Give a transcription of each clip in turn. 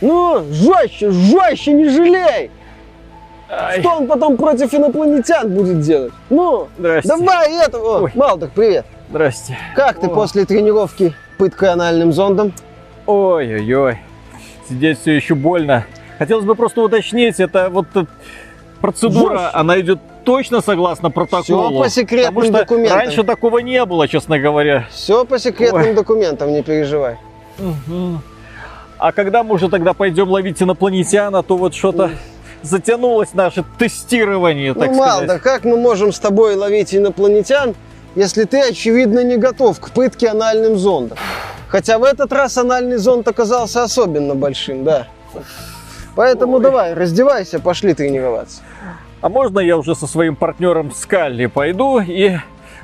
Ну, жестче, жестче, не жалей! Ай. Что он потом против инопланетян будет делать? Ну, Здрасте. давай этого. Ой. Малдок, привет. Здрасте. Как ты О. после тренировки пыткой анальным зондом? Ой-ой-ой. Сидеть все еще больно. Хотелось бы просто уточнить, это вот процедура, Жестче. она идет точно согласно протоколу. Всё по секретным Потому что документам. раньше такого не было, честно говоря. Все по секретным Ой. документам, не переживай. А когда мы уже тогда пойдем ловить инопланетян, а то вот что-то затянулось наше тестирование, так ну, сказать. Малдок, как мы можем с тобой ловить инопланетян, если ты, очевидно, не готов к пытке анальным зондом? Хотя в этот раз анальный зонд оказался особенно большим, да. Поэтому Ой. давай, раздевайся, пошли тренироваться. А можно я уже со своим партнером Скалли пойду и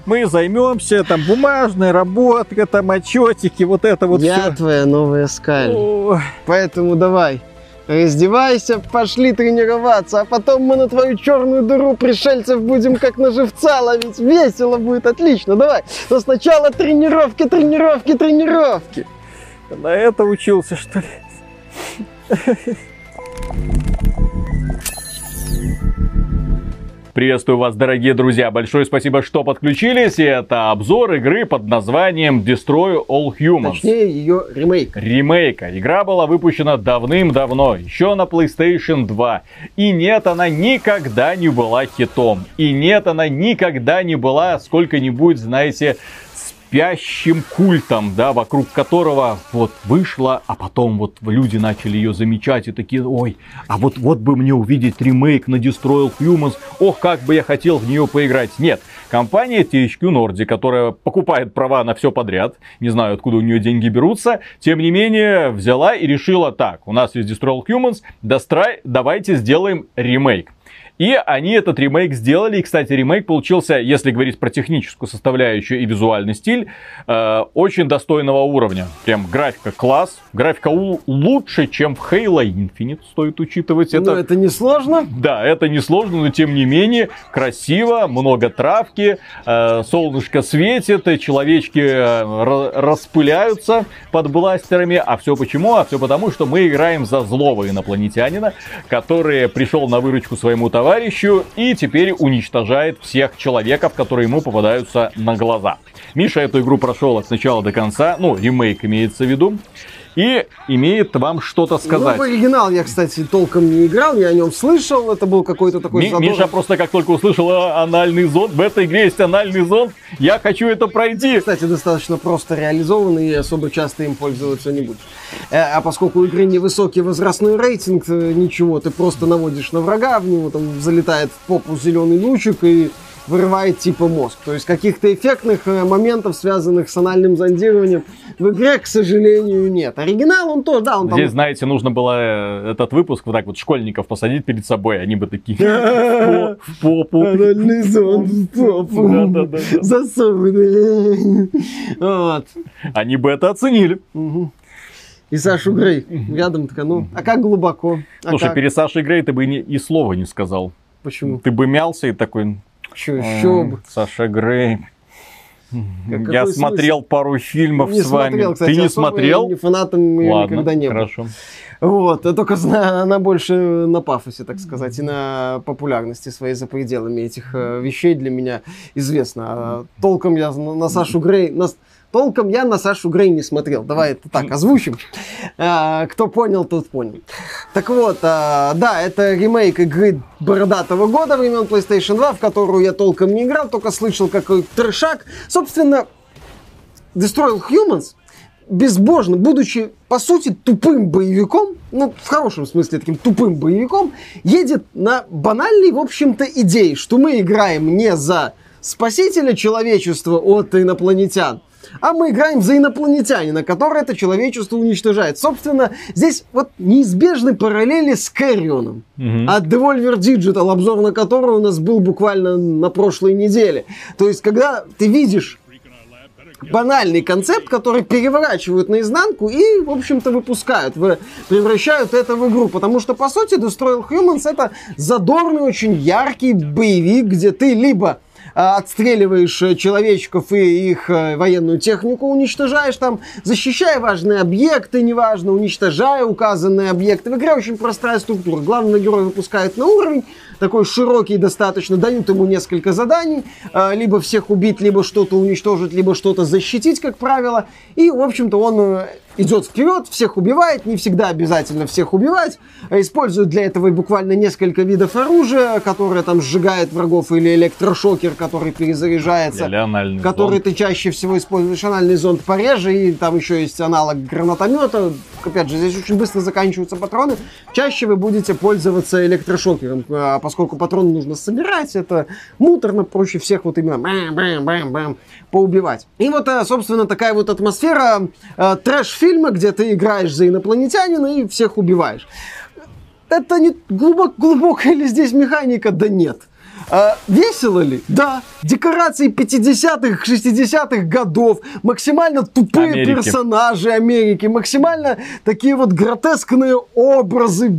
мы займемся там бумажной работой, там отчетики, вот это вот Я все. твоя новая скаль. Поэтому давай, раздевайся, пошли тренироваться, а потом мы на твою черную дыру пришельцев будем как на живца ловить. Весело будет, отлично, давай. Но сначала тренировки, тренировки, тренировки. На это учился, что ли? Приветствую вас, дорогие друзья. Большое спасибо, что подключились. И это обзор игры под названием Destroy All Humans. Точнее, ее ремейк. ремейка. Игра была выпущена давным-давно, еще на PlayStation 2. И нет, она никогда не была хитом. И нет, она никогда не была сколько-нибудь, знаете, спящим культом, да, вокруг которого вот вышла, а потом вот люди начали ее замечать и такие, ой, а вот, вот бы мне увидеть ремейк на Destroy All Humans, ох, как бы я хотел в нее поиграть. Нет, компания THQ Nordic, которая покупает права на все подряд, не знаю, откуда у нее деньги берутся, тем не менее взяла и решила так, у нас есть Destroy All Humans, дострай, давайте сделаем ремейк. И они этот ремейк сделали. И, кстати, ремейк получился, если говорить про техническую составляющую и визуальный стиль, э, очень достойного уровня. Прям графика класс. Графика лучше, чем в Halo Infinite, стоит учитывать. Ну, Это, это не сложно. да, это несложно, но тем не менее красиво, много травки, э, солнышко светит, человечки э, ра- распыляются под бластерами. А все почему? А все потому, что мы играем за злого инопланетянина, который пришел на выручку своему товарищу и теперь уничтожает всех человеков, которые ему попадаются на глаза. Миша эту игру прошел от начала до конца, ну, ремейк имеется в виду, и имеет вам что-то Ну, сказать. в оригинал я, кстати, толком не играл, я о нем слышал. Это был какой-то такой Ми- задор- Миша просто как только услышал «А, анальный зонд, в этой игре есть анальный зонд, я хочу это пройти. Кстати, достаточно просто реализованный и особо часто им пользоваться не будешь. Э, А поскольку у игры невысокий возрастной рейтинг, э, ничего, ты просто наводишь на врага, в него там залетает в попу зеленый лучик и вырывает типа мозг. То есть каких-то эффектных э, моментов, связанных с анальным зондированием, в игре, к сожалению, нет. Оригинал он тоже, да, он там... Здесь, знаете, нужно было э, этот выпуск вот так вот школьников посадить перед собой, они бы такие в по- в попу. Анальный зонд в попу. Засовывай. Вот. Они бы это оценили. И Сашу Грей рядом такая, ну, а как глубоко? А Слушай, как? перед Сашей Грей ты бы и слова не сказал. Почему? Ты бы мялся и такой... «М, еще бы. Саша Грей. Как- Я смотрел пару фильмов Не с вами. смотрел, кстати, Ты не смотрел? Не фанатом я Ладно, никогда не был. хорошо. Вот, а только зна- она больше на пафосе, так сказать, и на популярности своей за пределами этих э, вещей для меня известно. А толком я на, на Сашу Грей... на толком я на Сашу Грей не смотрел. Давай это так озвучим. А, кто понял, тот понял. Так вот, а, да, это ремейк игры бородатого года времен PlayStation 2, в которую я толком не играл, только слышал какой трешак. Собственно, Destroy All Humans безбожно, будучи, по сути, тупым боевиком, ну, в хорошем смысле, таким тупым боевиком, едет на банальной, в общем-то, идее, что мы играем не за спасителя человечества от инопланетян, а мы играем за инопланетянина, который это человечество уничтожает. Собственно, здесь вот неизбежны параллели с Кэррионом Мгм. от Devolver Digital, обзор на который у нас был буквально на прошлой неделе. То есть, когда ты видишь банальный концепт, который переворачивают наизнанку и, в общем-то, выпускают, в- превращают это в игру. Потому что, по сути, Destroy Humans это задорный, очень яркий боевик, где ты либо отстреливаешь человечков и их военную технику уничтожаешь там, защищая важные объекты, неважно, уничтожая указанные объекты. В игре очень простая структура. Главный герой выпускает на уровень, такой широкий достаточно, дают ему несколько заданий, либо всех убить, либо что-то уничтожить, либо что-то защитить, как правило. И, в общем-то, он идет вперед, всех убивает, не всегда обязательно всех убивать, а использует для этого буквально несколько видов оружия, которое там сжигает врагов, или электрошокер, который перезаряжается, Или который зонд. ты чаще всего используешь, анальный зонд пореже, и там еще есть аналог гранатомета, опять же, здесь очень быстро заканчиваются патроны, чаще вы будете пользоваться электрошокером, а поскольку патроны нужно собирать, это муторно, проще всех вот именно бэм-бэм-бэм-бэм поубивать. И вот, э, собственно, такая вот атмосфера э, трэш-фильма, где ты играешь за инопланетянина и всех убиваешь. Это не глубок, глубокая ли здесь механика? Да нет. А, весело ли? Да. Декорации 50-х, 60-х годов, максимально тупые Америки. персонажи Америки, максимально такие вот гротескные образы,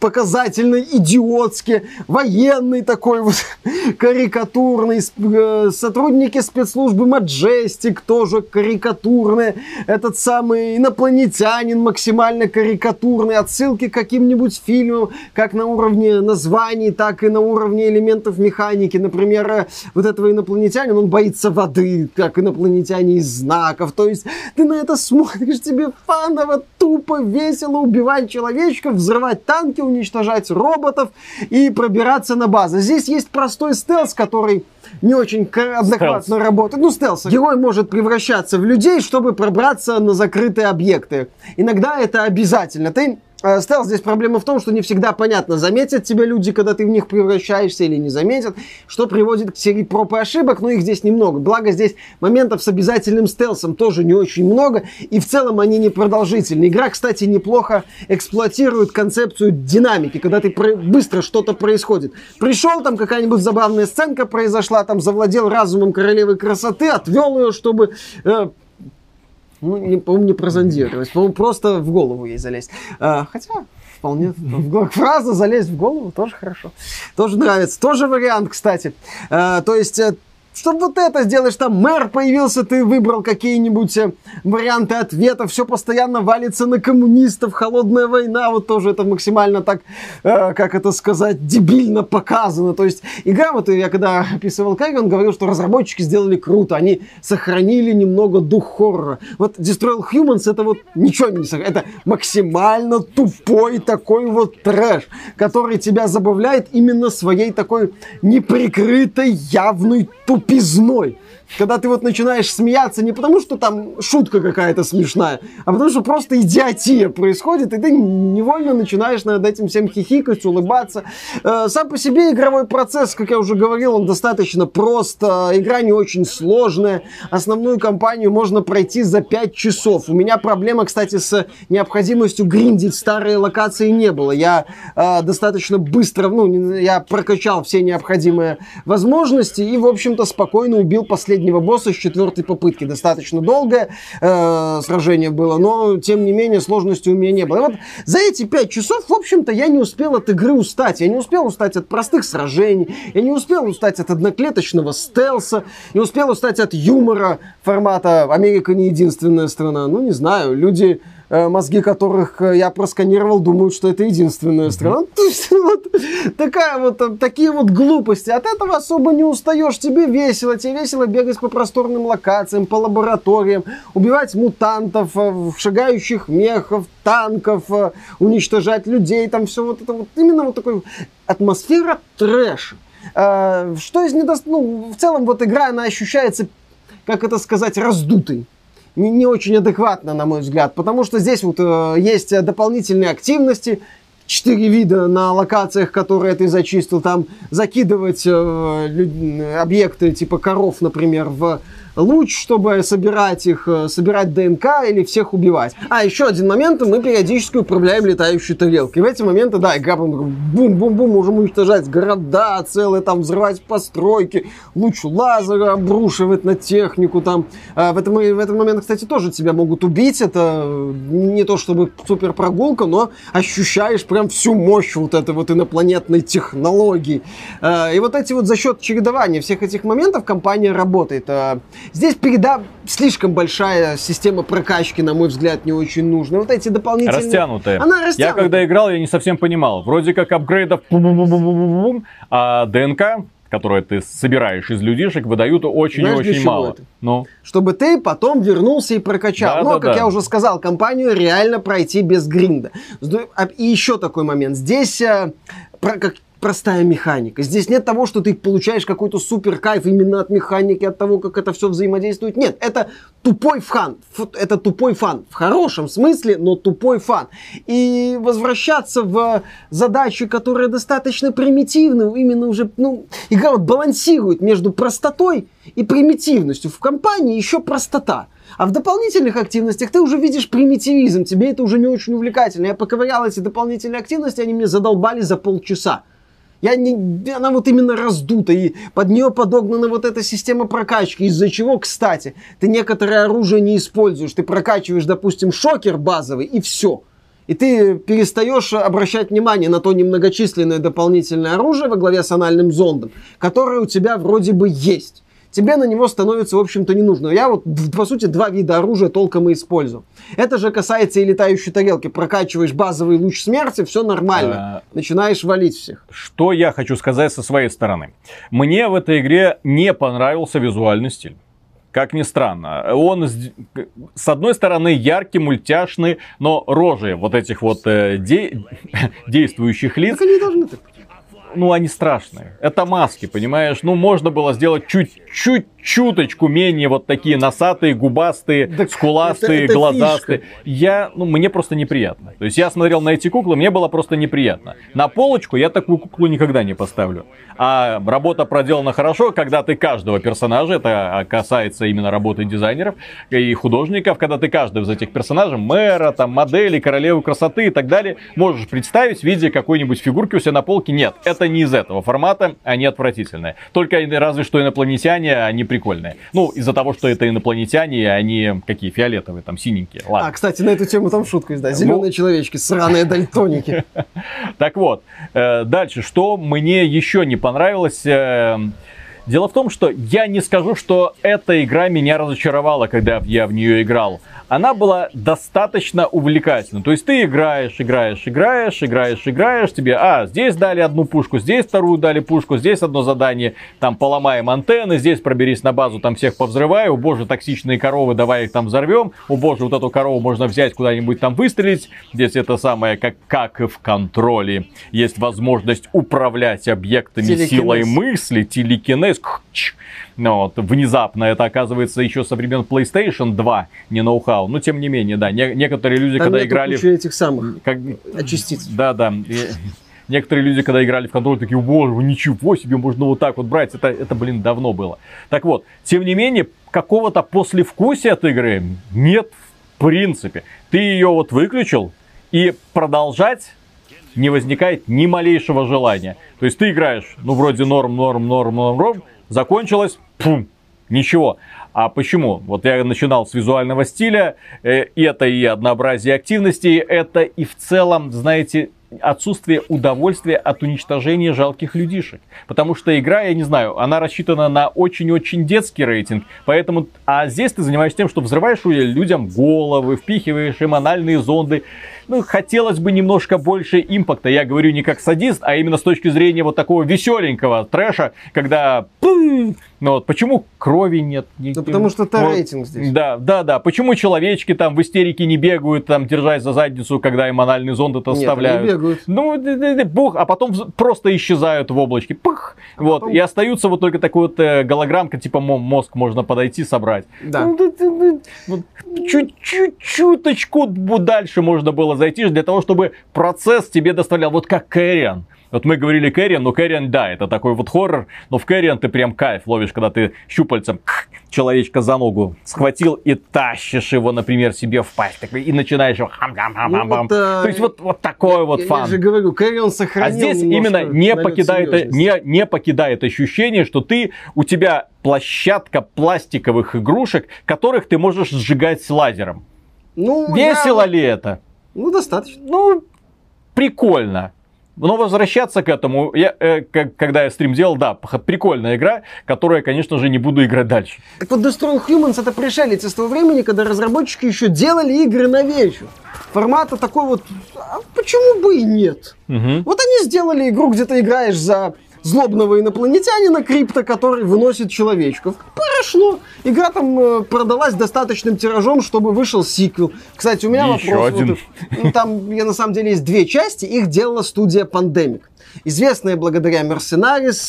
показательно идиотские, военный такой вот карикатурный, э, сотрудники спецслужбы Маджестик тоже карикатурные, этот самый инопланетянин максимально карикатурный, отсылки к каким-нибудь фильмам, как на уровне названий, так и на уровне элементов механики. Например, э, вот этого инопланетянина, он боится воды, как инопланетяне из знаков. То есть ты на это смотришь, тебе фаново, тупо, весело убивать человечков, взрывать танки, уничтожать роботов и пробираться на базу. Здесь есть простой стелс, который не очень адекватно работает. Ну, стелс. Герой может превращаться в людей, чтобы пробраться на закрытые объекты. Иногда это обязательно. Ты Стелс здесь проблема в том, что не всегда понятно, заметят тебя люди, когда ты в них превращаешься или не заметят, что приводит к серии проб и ошибок, но их здесь немного. Благо здесь моментов с обязательным стелсом тоже не очень много, и в целом они не продолжительны. Игра, кстати, неплохо эксплуатирует концепцию динамики, когда ты про- быстро что-то происходит. Пришел, там какая-нибудь забавная сценка произошла, там завладел разумом королевы красоты, отвел ее, чтобы э, ну, не, по-моему, не прозондировать. По-моему, просто в голову ей залезть. А, хотя, вполне. в Фраза залезть в голову тоже хорошо. Тоже нравится. Тоже вариант, кстати. А, то есть, э, чтобы вот это сделаешь, там мэр появился, ты выбрал какие-нибудь э, варианты ответа, все постоянно валится на коммунистов, холодная война, вот тоже это максимально так, э, как это сказать, дебильно показано. То есть игра, вот я когда описывал Кайга, он говорил, что разработчики сделали круто, они сохранили немного дух хоррора. Вот Destroy Humans это вот ничего не сохранило, это максимально тупой такой вот трэш, который тебя забавляет именно своей такой неприкрытой явной тупизной. Когда ты вот начинаешь смеяться не потому, что там шутка какая-то смешная, а потому что просто идиотия происходит, и ты невольно начинаешь над этим всем хихикать, улыбаться. Э, Сам по себе игровой процесс, как я уже говорил, он достаточно прост. Э, Игра не очень сложная. Основную кампанию можно пройти за 5 часов. У меня проблема, кстати, с необходимостью гриндить старые локации не было. Я э, достаточно быстро, ну, я прокачал все необходимые возможности и, в общем-то, спокойно убил последнего босса с четвертой попытки. Достаточно долгое э, сражение было, но, тем не менее, сложности у меня не было. И вот за эти пять часов, в общем-то, я не успел от игры устать. Я не успел устать от простых сражений, я не успел устать от одноклеточного стелса, не успел устать от юмора формата «Америка не единственная страна». Ну, не знаю, люди мозги которых э, я просканировал, думают, что это единственная страна. То есть, вот такая вот, э, такие вот глупости. От этого особо не устаешь. Тебе весело, тебе весело бегать по просторным локациям, по лабораториям, убивать мутантов, э, шагающих мехов, танков, э, уничтожать людей, там все вот это вот. Именно вот такой атмосфера трэша. Э, Что из недост... Ну, в целом вот игра, она ощущается, как это сказать, раздутой не, не очень адекватно, на мой взгляд, потому что здесь вот э, есть э, дополнительные активности, четыре вида на локациях, которые ты зачистил, там закидывать э, лю- объекты типа коров, например, в луч, чтобы собирать их, э, собирать ДНК или всех убивать. А, еще один момент, мы периодически управляем летающей тарелкой. В эти моменты, да, игра бум-бум-бум, можем уничтожать города целые, там, взрывать постройки, луч лазера обрушивать на технику, там. А в, этом, в этот момент, кстати, тоже тебя могут убить, это не то чтобы супер прогулка, но ощущаешь прям всю мощь вот этой вот инопланетной технологии. А, и вот эти вот за счет чередования всех этих моментов компания работает. Здесь переда слишком большая система прокачки, на мой взгляд, не очень нужна. Вот эти дополнительные... Растянутая. Она растянутая. Я когда играл, я не совсем понимал. Вроде как апгрейдов, а ДНК которые ты собираешь из людишек, выдают очень-очень мало. Это? Ну. Чтобы ты потом вернулся и прокачал. Да, Но, да, как да. я уже сказал, компанию реально пройти без гринда. А, и еще такой момент. Здесь э, как простая механика. Здесь нет того, что ты получаешь какой-то супер кайф именно от механики, от того, как это все взаимодействует. Нет, это тупой фан. Это тупой фан. В хорошем смысле, но тупой фан. И возвращаться в задачи, которые достаточно примитивны, именно уже, ну, игра вот балансирует между простотой и примитивностью. В компании еще простота. А в дополнительных активностях ты уже видишь примитивизм, тебе это уже не очень увлекательно. Я поковырял эти дополнительные активности, они мне задолбали за полчаса. Я не, она вот именно раздута, и под нее подогнана вот эта система прокачки, из-за чего, кстати, ты некоторое оружие не используешь. Ты прокачиваешь, допустим, шокер базовый, и все. И ты перестаешь обращать внимание на то немногочисленное дополнительное оружие во главе с анальным зондом, которое у тебя вроде бы есть тебе на него становится, в общем-то, не нужно. Я вот, по сути, два вида оружия толком и использую. Это же касается и летающей тарелки. Прокачиваешь базовый луч смерти, все нормально. А... Начинаешь валить всех. Что я хочу сказать со своей стороны. Мне в этой игре не понравился визуальный стиль. Как ни странно, он с одной стороны яркий, мультяшный, но рожи вот этих вот э, де... действующих лиц. Так они должны так ну, они страшные. Это маски, понимаешь? Ну, можно было сделать чуть-чуть чуточку менее вот такие носатые, губастые, так скуластые, это, это глазастые. Фишка. Я, ну, мне просто неприятно. То есть я смотрел на эти куклы, мне было просто неприятно. На полочку я такую куклу никогда не поставлю. А работа проделана хорошо, когда ты каждого персонажа, это касается именно работы дизайнеров и художников, когда ты каждого из этих персонажей, мэра, там, модели, королевы красоты и так далее, можешь представить в виде какой-нибудь фигурки у себя на полке. Нет, это не из этого формата, они отвратительные. Только разве что инопланетяне, они прикольные. Ну, из-за того, что это инопланетяне, они какие, фиолетовые, там, синенькие. Ладно. А, кстати, на эту тему там шутка есть, да, зеленые ну... человечки, сраные дальтоники. Так вот, э, дальше, что мне еще не понравилось... Э, дело в том, что я не скажу, что эта игра меня разочаровала, когда я в нее играл она была достаточно увлекательна. То есть ты играешь, играешь, играешь, играешь, играешь, тебе, а, здесь дали одну пушку, здесь вторую дали пушку, здесь одно задание, там поломаем антенны, здесь проберись на базу, там всех повзрывай, о боже, токсичные коровы, давай их там взорвем, о боже, вот эту корову можно взять куда-нибудь там выстрелить, здесь это самое, как, как и в контроле, есть возможность управлять объектами телекинез. силой мысли, телекинез, ну, вот, внезапно это оказывается еще со времен PlayStation 2, не ноу-хау. Но тем не менее, да, не, некоторые люди, Там когда играли... этих самых как... частиц. Да, да. Некоторые люди, когда играли в контроль, такие, боже, ничего себе, можно вот так вот брать. Это, это, блин, давно было. Так вот, тем не менее, какого-то послевкусия от игры нет в принципе. Ты ее вот выключил, и продолжать не возникает ни малейшего желания. То есть ты играешь, ну, вроде норм, норм, норм, норм, норм, закончилось, пум, ничего. А почему? Вот я начинал с визуального стиля, э, это и однообразие активностей, это и в целом, знаете, отсутствие удовольствия от уничтожения жалких людишек. Потому что игра, я не знаю, она рассчитана на очень-очень детский рейтинг. Поэтому, а здесь ты занимаешься тем, что взрываешь людям головы, впихиваешь эмональные зонды ну, хотелось бы немножко больше импакта. Я говорю не как садист, а именно с точки зрения вот такого веселенького трэша, когда... Ну вот почему крови нет? Ну потому что это вот, рейтинг здесь. Да, да, да. Почему человечки там в истерике не бегают, там, держась за задницу, когда им анальный зонд это оставляют? не бегают. Ну, бух, а потом просто исчезают в облачке. Пух, а вот. Потом... И остаются вот только такой вот э, голограммка, типа мозг можно подойти, собрать. Да. Ну, чуть-чуть, чуточку дальше можно было произойти для того, чтобы процесс тебе доставлял. Вот как Кэриан. Вот мы говорили Кэриан, но Кэриан, да, это такой вот хоррор, но в Кэриан ты прям кайф ловишь, когда ты щупальцем человечка за ногу схватил и тащишь его, например, себе в пасть, такой, и начинаешь его хам хам хам хам Ну, вот, То есть вот, вот такой вот Я- фан. Я же говорю, Кэрион сохранил А здесь именно не покидает, не, не покидает ощущение, что ты, у тебя площадка пластиковых игрушек, которых ты можешь сжигать лазером. Ну, Весело я- ли это? Ну, достаточно. Ну, прикольно. Но возвращаться к этому, я, э, как- когда я стрим делал, да, прикольная игра, которую я, конечно же, не буду играть дальше. Так вот, Destroy Humans это пришелец из того времени, когда разработчики еще делали игры на вечер. Формата такой вот, а почему бы и нет? Мгм. Вот они сделали игру, где ты играешь за злобного инопланетянина крипто, который выносит человечков. Прошло. Игра там э, продалась достаточным тиражом, чтобы вышел сиквел. Кстати, у меня Еще вопрос. один. Вот, ну, там, я, на самом деле, есть две части. Их делала студия Pandemic. Известная благодаря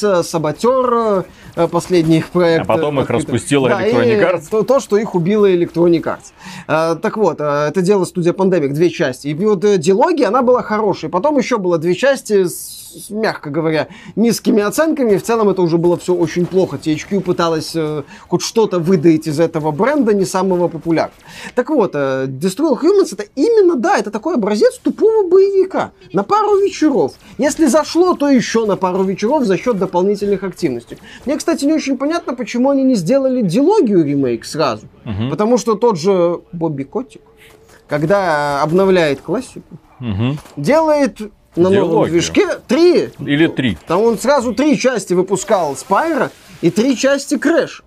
э, Саботер, э, последний их проект. А потом э, их открыто. распустила Да, Electronic и Arts. То, то, что их убила Electronic Arts. Э, так вот, э, это дело студия Pandemic, две части. И вот э, диалоги, она была хорошей. Потом еще было две части с, мягко говоря, низкими оценками. В целом это уже было все очень плохо. THQ пыталась э, хоть что-то выдать из этого бренда, не самого популярного. Так вот, э, Destroy Humans это именно, да, это такой образец тупого боевика. На пару вечеров. Если зашло, то еще на пару вечеров за счет дополнительных активностей. Мне, кстати, не очень понятно, почему они не сделали дилогию ремейк сразу. Мгм. Потому что тот же Бобби Котик, когда обновляет классику, Мгм. делает на новом Дилогию. движке три. Или три. Там он сразу три части выпускал Spyro и три части Crash.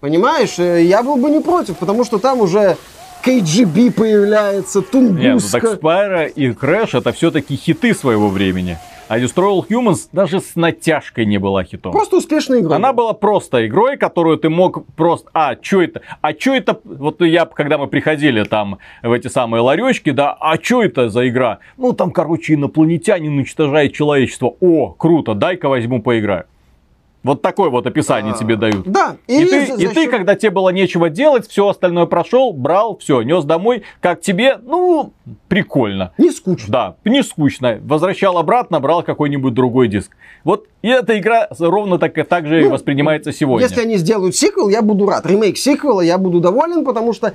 Понимаешь, Э, я был бы не против, потому что там уже KGB появляется, Нет, ну Тунгуска. так Spyro и Crash это все-таки хиты своего времени. А Destroy All Humans даже с натяжкой не была хитом. Просто успешная игра. Она была просто игрой, которую ты мог просто... А, что это? А что это? Вот я, когда мы приходили там в эти самые ларечки, да, а что это за игра? Ну, там, короче, инопланетянин уничтожает человечество. О, круто, дай-ка возьму поиграю. Вот такое вот описание тебе дают. Да. И, или ты, за- и ты, когда тебе было нечего делать, все остальное прошел, брал, все, нес домой. Как тебе? Ну, прикольно. Не скучно. Да, не скучно. Возвращал обратно, брал какой-нибудь другой диск. Вот и эта игра ровно так, так же и Ну, воспринимается сегодня. Если они сделают сиквел, я буду рад. Ремейк сиквела, я буду доволен, потому что,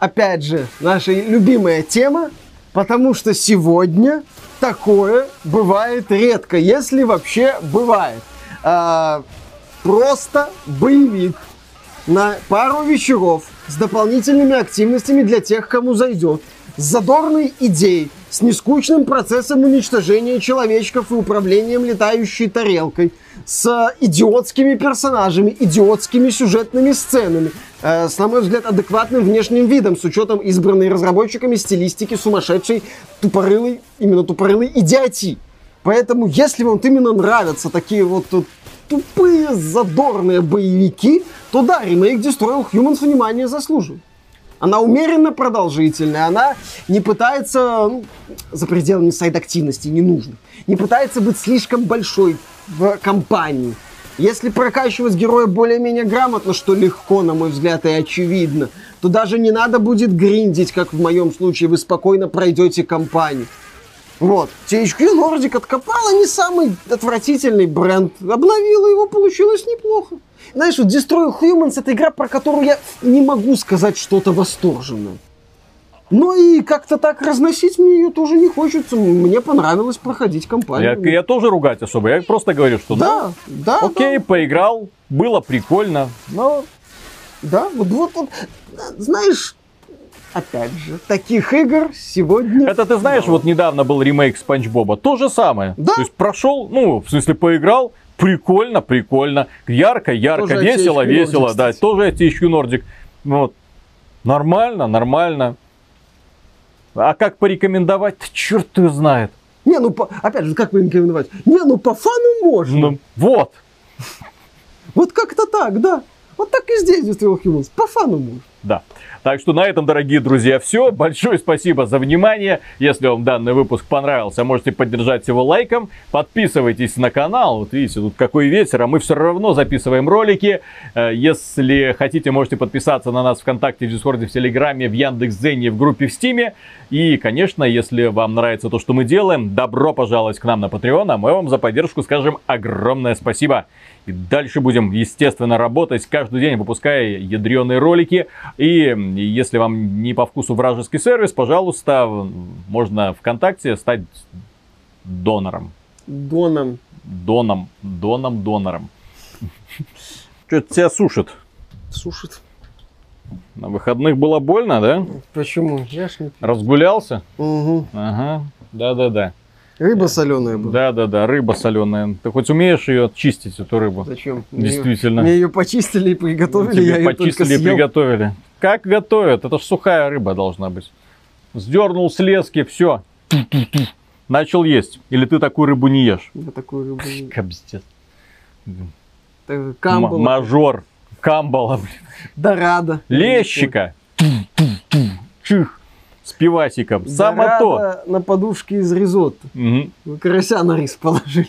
опять же, наша любимая тема, потому что сегодня такое бывает редко, если вообще бывает. А, просто боевик на пару вечеров с дополнительными активностями для тех, кому зайдет. С задорной идеей, с нескучным процессом уничтожения человечков и управлением летающей тарелкой, с идиотскими персонажами, идиотскими сюжетными сценами, э, с, на мой взгляд, адекватным внешним видом, с учетом избранной разработчиками стилистики сумасшедшей, тупорылой, именно тупорылой идиотии. Поэтому, если вам именно нравятся такие вот тупые, задорные боевики, то да, ремейк Destroy All Humans внимание заслуживает. Она умеренно продолжительная, она не пытается, ну, за пределами сайд-активности не нужно, не пытается быть слишком большой в компании. Если прокачивать героя более-менее грамотно, что легко, на мой взгляд, и очевидно, то даже не надо будет гриндить, как в моем случае, вы спокойно пройдете кампанию. Вот. THQ Nordic откопала не самый отвратительный бренд. Обновила его, получилось неплохо. Знаешь, вот Destroy Humans это игра, про которую я не могу сказать что-то восторженное. Но и как-то так разносить мне ее тоже не хочется. Мне понравилось проходить Я, кампанию. я тоже ругать особо. Я просто говорю, что ну, Да, да, окей, поиграл, было прикольно, но да, да. Вот, вот, вот, знаешь, опять же, таких игр сегодня... Это ты знаешь, вот недавно был ремейк Спанч Боба. То же самое. Да. То есть прошел, ну, в смысле, поиграл, прикольно, прикольно, ярко, ярко, Тоже весело, весело, Nordic, да, кстати. тоже THQ Nordic. Вот. Нормально, нормально. А как порекомендовать? Черт его знает. Не, ну, по- опять же, как порекомендовать? Не, ну, по фану можно. Ну, вот. Вот как-то так, да. Вот так и здесь All Humans. По фану можно. Да. Так что на этом, дорогие друзья, все. Большое спасибо за внимание. Если вам данный выпуск понравился, можете поддержать его лайком. Подписывайтесь на канал. Вот видите, тут какой ветер, а мы все равно записываем ролики. Э, если хотите, можете подписаться на нас ВКонтакте, в Дискорде, в Телеграме, в Яндекс.Зене, в группе в Стиме. И, конечно, если вам нравится то, что мы делаем, добро пожаловать к нам на Patreon, а мы вам за поддержку скажем огромное спасибо. И дальше будем, естественно, работать каждый день, выпуская ядреные ролики. И если вам не по вкусу вражеский сервис, пожалуйста, можно ВКонтакте стать донором. Доном. Доном, доном, донором. Что-то тебя сушит. Сушит. На выходных было больно, да? Почему? Я ж не... Разгулялся? Угу. Ага, да-да-да. Рыба соленая была. Да-да-да, рыба соленая. Ты хоть умеешь ее чистить, эту рыбу? Зачем? Действительно. Мне ее почистили и приготовили, я Тебе ее только почистили и приготовили. Как готовят? Это ж сухая рыба должна быть. Сдернул с лески, все. Начал есть. Или ты такую рыбу не ешь? Я такую рыбу не... М- Камбала, Мажор. Камбала, блин. Дорадо. Лещика. Чих. С пивасиком. Само то. На подушке из ризотто. Вы карася на рис положили.